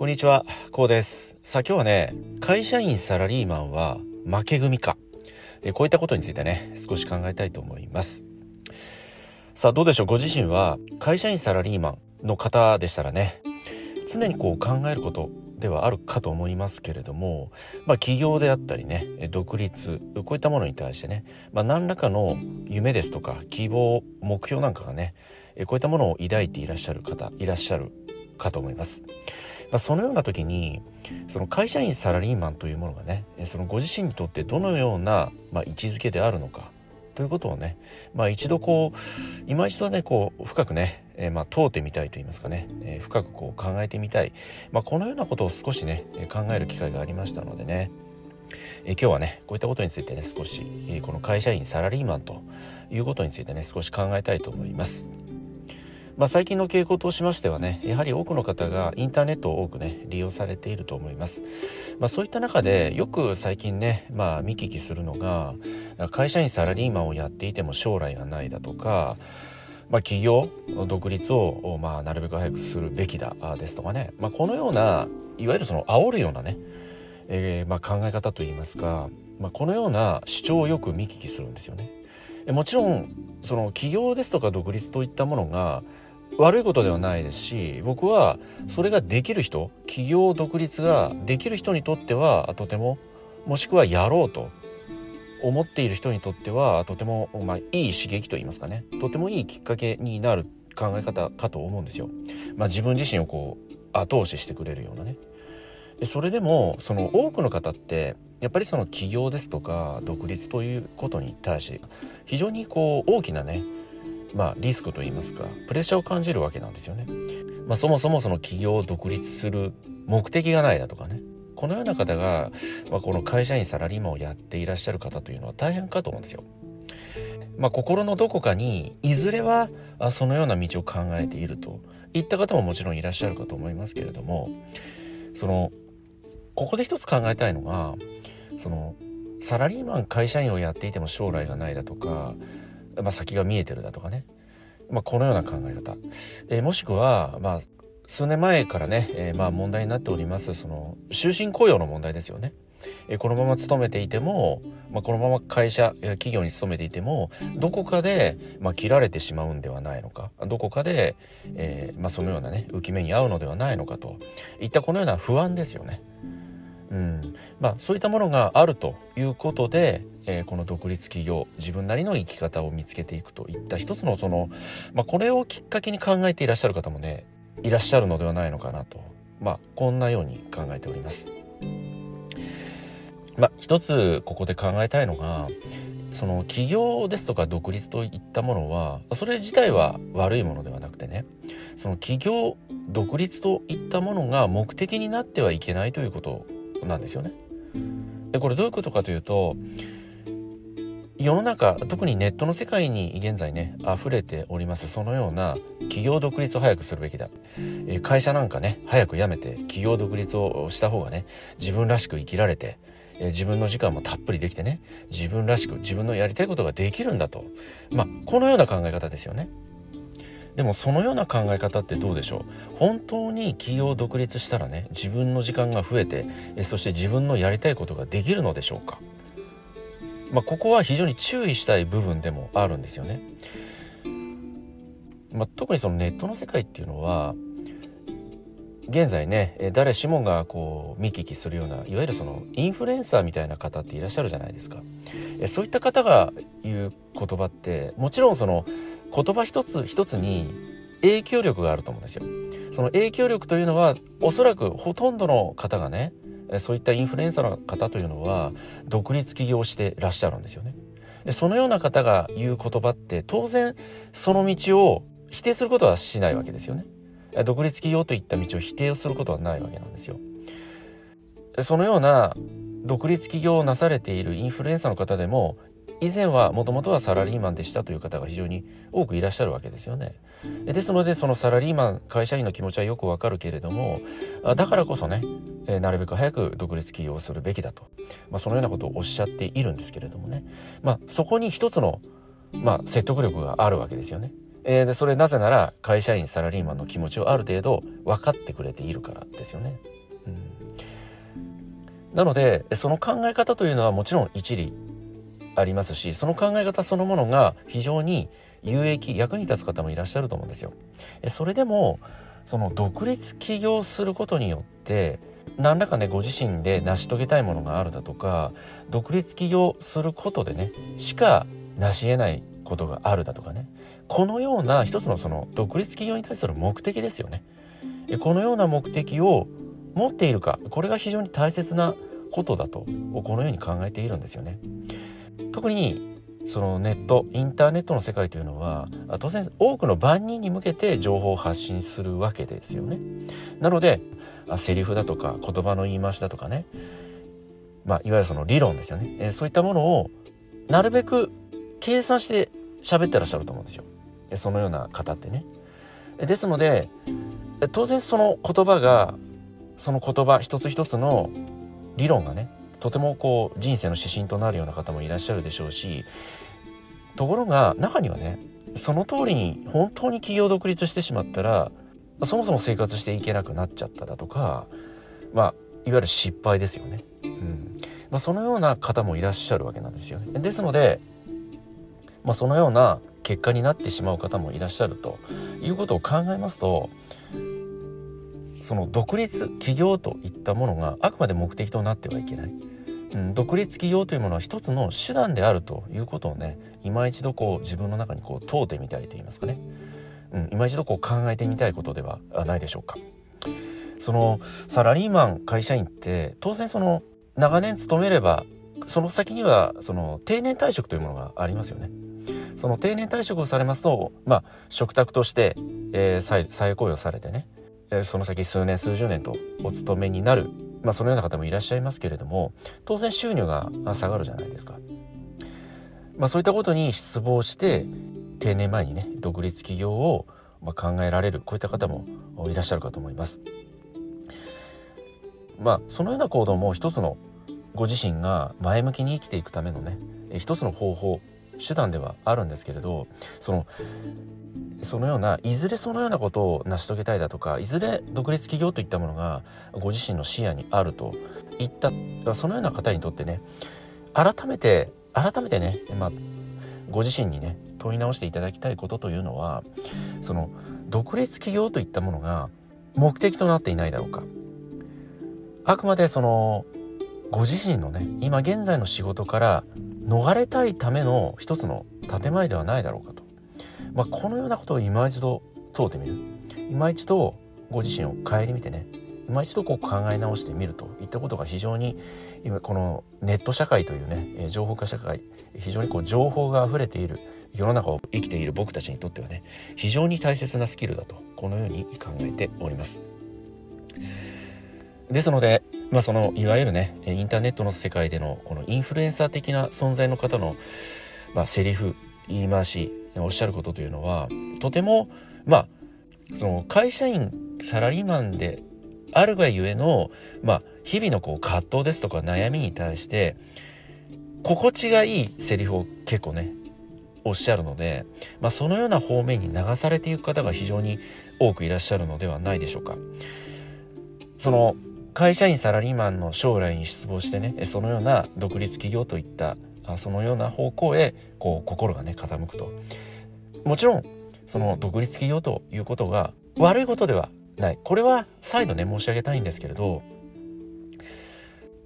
こんにちは、こうです。さあ今日はね、会社員サラリーマンは負け組か。えこういったことについてね、少し考えたいと思います。さあどうでしょう、ご自身は会社員サラリーマンの方でしたらね、常にこう考えることではあるかと思いますけれども、まあ企業であったりね、独立、こういったものに対してね、まあ何らかの夢ですとか希望、目標なんかがね、こういったものを抱いていらっしゃる方、いらっしゃるかと思います。まあ、そのような時にその会社員サラリーマンというものがねそのご自身にとってどのような、まあ、位置づけであるのかということをね、まあ、一度こう今一度ねこう深くね、えー、まあ問うてみたいと言いますかね、えー、深くこう考えてみたい、まあ、このようなことを少しね考える機会がありましたのでねえ今日はねこういったことについてね少し、えこの会社員サラリーマンということについてね少し考えたいと思います。まあ、最近の傾向としましてはねやはり多くの方がインターネットを多くね利用されていると思います、まあ、そういった中でよく最近ね、まあ、見聞きするのが会社員サラリーマンをやっていても将来がないだとかまあ、企業独立を、まあ、なるべく早くするべきだですとかね、まあ、このようないわゆるその煽るようなね、えー、まあ、考え方といいますか、まあ、このような主張をよく見聞きするんですよね。もちろんその起業ですとか独立といったものが悪いことではないですし僕はそれができる人企業独立ができる人にとってはとてももしくはやろうと思っている人にとってはとても、まあ、いい刺激と言いますかねとてもいいきっかけになる考え方かと思うんですよ。まあ、自分自身をこう後押ししてくれるようなね。それでもその多くの方ってやっぱりその起業ですとか独立ということに対して非常にこう大きなねまあ、リスクといいますかプレッシャーを感じるわけなんですよね。まあ、そもそもその企業を独立する目的がないだとかねこのような方が、まあ、この会社員サラリーマンをやっていらっしゃる方というのは大変かと思うんですよ。まあ、心のどこかにいずれはそのような道を考えているといった方ももちろんいらっしゃるかと思いますけれどもそのここで一つ考えたいのがそのサラリーマン会社員をやっていても将来がないだとかまあ、先が見えてるだとかね、まあ、このような考え方、えー、もしくは、まあ、数年前からね、えー、まあ問題になっておりますその終身雇用の問題ですよね。えー、このまま勤めていても、まあ、このまま会社企業に勤めていてもどこかで、まあ、切られてしまうんではないのかどこかで、えーまあ、そのようなね浮き目に遭うのではないのかといったこのような不安ですよね。うんまあ、そういったものがあるということで、えー、この独立企業自分なりの生き方を見つけていくといった一つのその、まあ、これをきっかけに考えていらっしゃる方もねいらっしゃるのではないのかなと、まあ、こんなように考えております。まあ、一つここで考えたいのがその起業ですとか独立といったものはそれ自体は悪いものではなくてねその起業独立といったものが目的になってはいけないということなんですよね。でこれどういうことかというと世の中特にネットの世界に現在ね溢れておりますそのような企業独立を早くするべきだ、え、会社なんかね早く辞めて企業独立をした方がね自分らしく生きられて、え、自分の時間もたっぷりできてね自分らしく自分のやりたいことができるんだとまあこのような考え方ですよね。でもそのような考え方ってどうでしょう？本当に企業独立したらね自分の時間が増えてそして自分のやりたいことができるのでしょうか？まあ、ここは非常に注意したい部分でもあるんですよね。まあ、特にそのネットの世界っていうのは現在ね誰しもがこう見聞きするようないわゆるそのインフルエンサーみたいな方っていらっしゃるじゃないですか。そういった方が言う言葉ってもちろんその言葉一つ一つに影響力があると思うんですよ。その影響力というのはおそらくほとんどの方がねそういったインフルエンサーの方というのは独立起業してらっしゃるんですよね。でそのような方が言う言葉って当然その道を否定することはしないわけですよね。独立起業といった道を否定することはないわけなんですよ。そのような独立起業をなされているインフルエンサーの方でも以前はもともとはサラリーマンでしたという方が非常に多くいらっしゃるわけですよね。ですのでそのサラリーマン会社員の気持ちはよくわかるけれどもだからこそねなるべく早く独立起業するべきだと、まあ、そのようなことをおっしゃっているんですけれどもね、まあ、そこに一つの、まあ、説得力があるわけですよね。え、でそれなぜなら会社員サラリーマンの気持ちをある程度分かってくれているからですよね。うん、なのでその考え方というのはもちろん一理ありますしその考え方そのものが非常に有益役に立つ方もいらっしゃると思うんですよ。それでもその独立起業することによって何らかねご自身で成し遂げたいものがあるだとか独立起業することでねしか成し得ないことがあるだとかねこのような一つのその独立起業に対する目的ですよねこのような目的を持っているかこれが非常に大切なことだとこのように考えているんですよね特にそのネットインターネットの世界というのは当然多くの万人に向けて情報を発信するわけですよね。なのでセリフだとか言葉の言い回しだとかね。まあいわゆるその理論ですよね、えそういったものをなるべく計算して喋ってらっしゃると思うんですよ。そのような方ってね。ですので当然その言葉がその言葉一つ一つの理論がねとてもこう人生の指針となるような方もいらっしゃるでしょうしところが中にはねその通りに本当に企業独立してしまったらそもそも生活していけなくなっちゃっただとかまあいわゆる失敗ですよね。うんまあ、そのような方もいらっしゃるわけなんですよね。ですので、まあ、そのような結果になってしまう方もいらっしゃるということを考えますとその独立起業といったものがあくまで目的となってはいけない。独立起業というものは一つの手段であるということをね今一度こう自分の中にこう問うてみたいと言いますかね、うん、今一度こう考えてみたいことではないでしょうか。そのサラリーマン会社員って当然その長年勤めればその先にはその定年退職というものがありますよね。その定年退職をされますと、まあ、食卓として、えー、再再雇用されてね、その先数年数十年とお勤めになる、まあ、そのような方もいらっしゃいますけれども当然収入が下がるじゃないですか。まあ、そういったことに失望して定年前にね独立起業をま考えられるこういった方もいらっしゃるかと思います。まあそのような行動も一つのご自身が前向きに生きていくためのね一つの方法手段ではあるんですけれどそのそのようないずれそのようなことを成し遂げたいだとかいずれ独立起業といったものがご自身の視野にあるといったそのような方にとってね改めて改めてね、まあ、ご自身にね問い直していただきたいことというのはその独立起業といったものが目的となっていないだろうか。あくまでそのご自身のね今現在の仕事から逃れたいための一つの建前ではないだろうかと、まあ、このようなことを今一度問うてみる。今一度ご自身を顧みてね。今一度こう考え直してみると。いったことが非常に今このネット社会というね情報化社会非常にこう情報が溢れている世の中を生きている僕たちにとってはね非常に大切なスキルだとこのように考えております。ですのでまあそのいわゆるねインターネットの世界でのこのインフルエンサー的な存在の方の、まあ、セリフ言い回しおっしゃることというのはとてもまあその会社員サラリーマンであるがゆえの、まあ、日々のこう葛藤ですとか悩みに対して心地がいいセリフを結構ねおっしゃるので、まあ、そのような方面に流されていく方が非常に多くいらっしゃるのではないでしょうか。その会社員サラリーマンの将来に失望してねそのような独立企業といったそのような方向へこう心がね傾くと。もちろんその独立企業ということが悪いことではない。これは再度ね申し上げたいんですけれど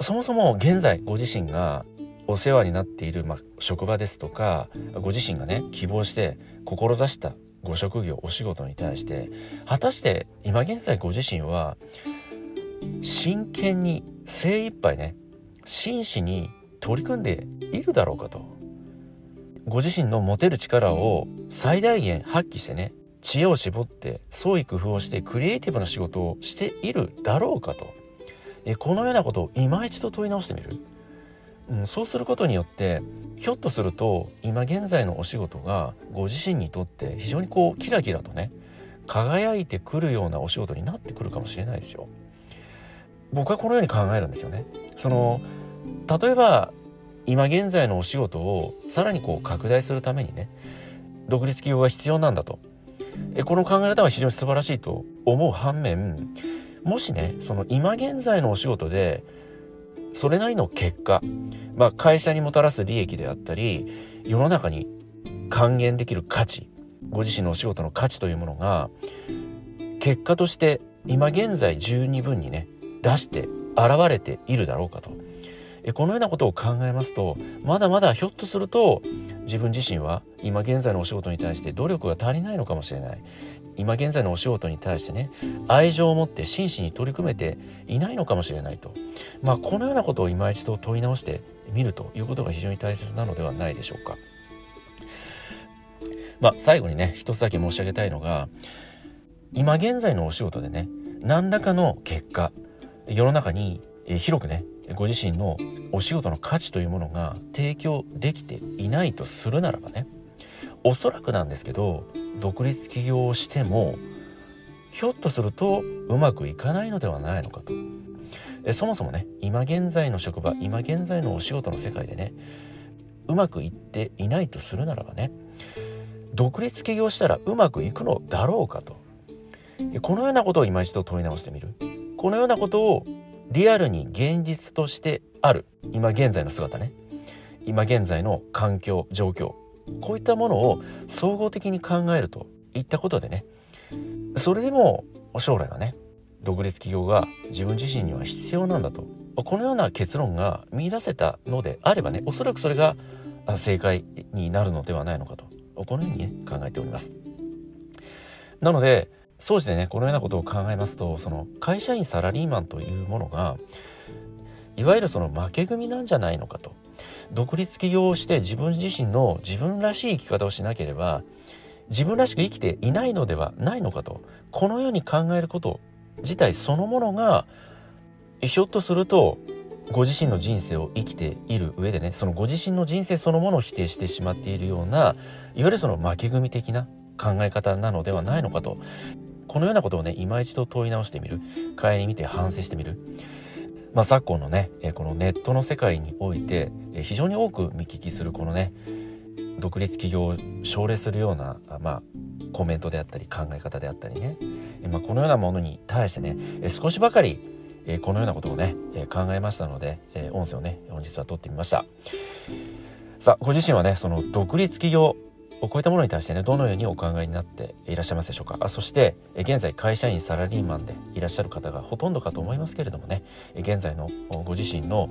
そもそも現在ご自身がお世話になっている、ま、職場ですとかご自身がね希望して志したご職業お仕事に対して果たして今現在ご自身は真剣に精一杯ね真摯に取り組んでいるだろうかと。ご自身の持てる力を最大限発揮してね知恵を絞って創意工夫をしてクリエイティブな仕事をしているだろうかと。えこのようなことを今一度問い直してみる、うん、そうすることによってひょっとすると今現在のお仕事がご自身にとって非常にこうキラキラとね輝いてくるようなお仕事になってくるかもしれないですよ。僕はこのように考えるんですよね。その例えば今現在のお仕事をさらにこう拡大するためにね独立企業が必要なんだとえ。この考え方は非常に素晴らしいと思う反面、もしね、その今現在のお仕事で、それなりの結果、まあ会社にもたらす利益であったり、世の中に還元できる価値、ご自身のお仕事の価値というものが、結果として今現在十二分にね、出して現れているだろうかと。このようなことを考えますと、まだまだひょっとすると、自分自身は今現在のお仕事に対して努力が足りないのかもしれない。今現在のお仕事に対してね、愛情を持って真摯に取り組めていないのかもしれないと。まあ、このようなことを今一度問い直してみるということが非常に大切なのではないでしょうか。まあ、最後にね、一つだけ申し上げたいのが、今現在のお仕事でね、何らかの結果、世の中に広くね、ご自身のお仕事の価値というものが提供できていないとするならばねおそらくなんですけど独立起業をしてもひょっとするとうまくいかないのではないのかと。えそもそもね今現在の職場今現在のお仕事の世界でねうまくいっていないとするならばね独立起業したらうまくいくのだろうかと。このようなことを今一度問い直してみる。このようなことをリアルに現実としてある。今現在の姿ね。今現在の環境状況。こういったものを総合的に考えるといったことでね。それでも将来はね独立企業が自分自身には必要なんだと。このような結論が見出せたのであればねおそらくそれが正解になるのではないのかと。このようにね考えております。なので総じてね、このようなことを考えますと、その会社員サラリーマンというものが、いわゆるその負け組なんじゃないのかと。独立起業をして自分自身の自分らしい生き方をしなければ、自分らしく生きていないのではないのかと。このように考えること自体そのものが、ひょっとすると、ご自身の人生を生きている上でね、そのご自身の人生そのものを否定してしまっているような、いわゆるその負け組的な考え方なのではないのかとこのようなことをね、今一度問い直してみる。帰り見て反省してみる。まあ、昨今のね、このネットの世界において、非常に多く見聞きするこのね、独立企業を奨励するような、まあ、コメントであったり考え方であったりね、まあ、このようなものに対してね、少しばかり、このようなことをね、考えましたので、音声をね、本日は撮ってみました。さあ、ご自身はね、その独立企業こういったものに対してね、どのようにお考えになっていらっしゃいますでしょうか？あそして、現在会社員サラリーマンでいらっしゃる方がほとんどかと思いますけれどもね、現在のご自身の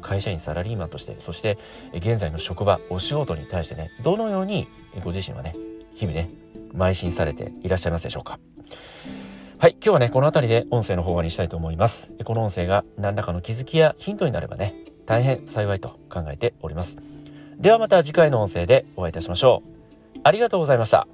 会社員サラリーマンとして、そして現在の職場、お仕事に対してね、どのようにご自身はね、日々ね、邁進されていらっしゃいますでしょうか？はい。今日はね、この辺りで音声の方にしたいと思います。この音声が何らかの気づきやヒントになればね、大変幸いと考えております。ではまた次回の音声でお会いいたしましょう。ありがとうございました。